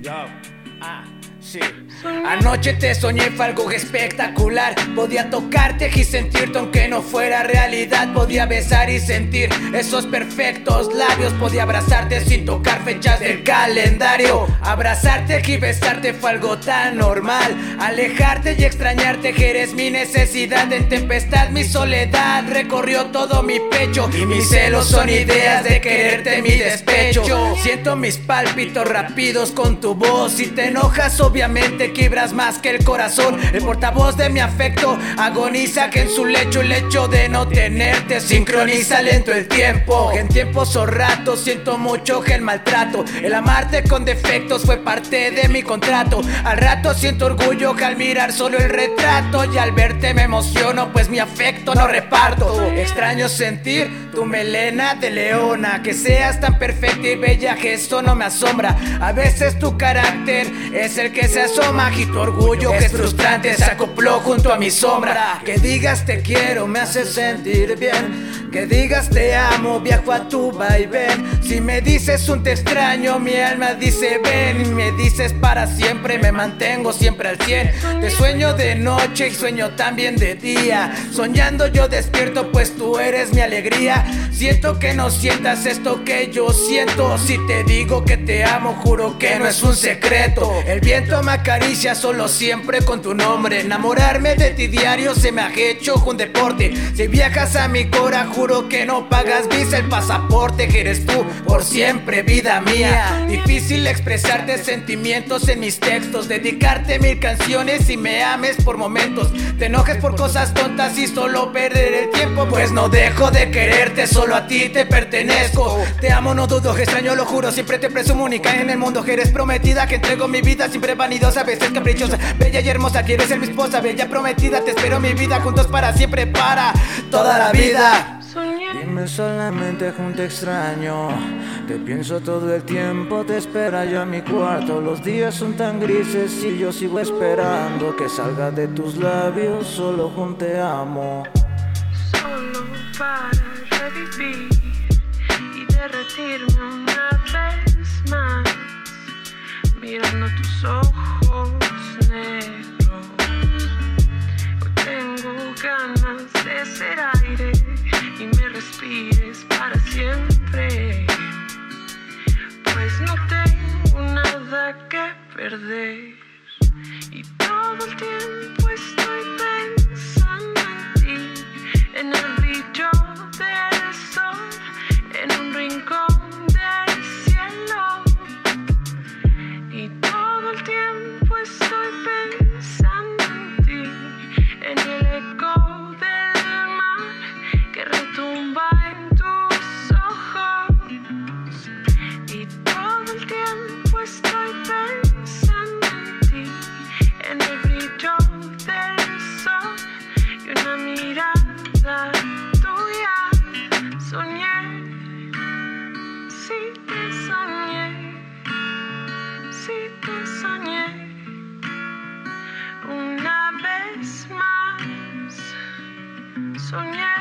Yo, ah, sí. Anoche te soñé, fue algo espectacular. Podía tocarte y sentirte aunque no fuera realidad. Podía besar y sentir esos perfectos labios. Podía abrazarte sin tocar fechas del calendario. Abrazarte y besarte fue algo tan normal. Alejarte y extrañarte que eres mi necesidad. En tempestad mi soledad recorrió todo mi pecho. Y mis celos son ideas de quererte mi despecho. Siento mis pálpitos rápidos con tu voz. Si te enojas, quibras más que el corazón. El portavoz de mi afecto agoniza que en su lecho el hecho de no tenerte sincroniza lento el tiempo. En tiempos o ratos siento mucho que el maltrato. El amarte con defectos fue parte de mi contrato. Al rato siento orgullo que al mirar solo el retrato y al verte me emociono pues mi afecto no reparto. Extraño sentir tu melena de leona, que seas tan perfecta y bella que esto no me asombra. A veces tu carácter es el que se asoma y tu orgullo que es frustrante se acopló junto a mi sombra. Que digas te quiero me hace sentir bien. Que digas te amo, viajo a tu vaivén. Si me dices un te extraño, mi alma dice ven. Y me dices para siempre, me mantengo siempre al cien. Te sueño de noche y sueño también de día. Soñando yo despierto, pues tú eres mi alegría. Siento que no sientas esto que yo siento. Si te digo que te amo, juro que no es un secreto. El viento me acaricia solo siempre con tu nombre. Enamorarme de ti diario se me ha hecho un deporte. Si viajas a mi cora, juro que no pagas visa el pasaporte. Que eres tú por siempre, vida mía. Difícil expresarte sentimientos en mis textos. Dedicarte mil canciones y me ames por momentos. Te enojes por cosas tontas y solo perder el tiempo. Pues no dejo de quererte, solo a ti te pertenezco. Te amo, no dudo, que extraño, lo juro. Siempre te presumo única en el mundo. Que eres prometida, que entrego mi vida siempre vanidosa, a veces caprichosa. Bella y hermosa, quieres ser mi esposa, bella prometida. Te espero mi vida juntos para siempre, para toda la vida. Dime solamente junto extraño Te pienso todo el tiempo, te espera yo en mi cuarto Los días son tan grises y yo sigo esperando Que salga de tus labios, solo junto te amo Solo para revivir y derretirme una vez más Mirando tus ojos negros Hoy tengo ganas de ser aire y me respires para siempre. Pues no tengo nada que perder y todo el tiempo soñé.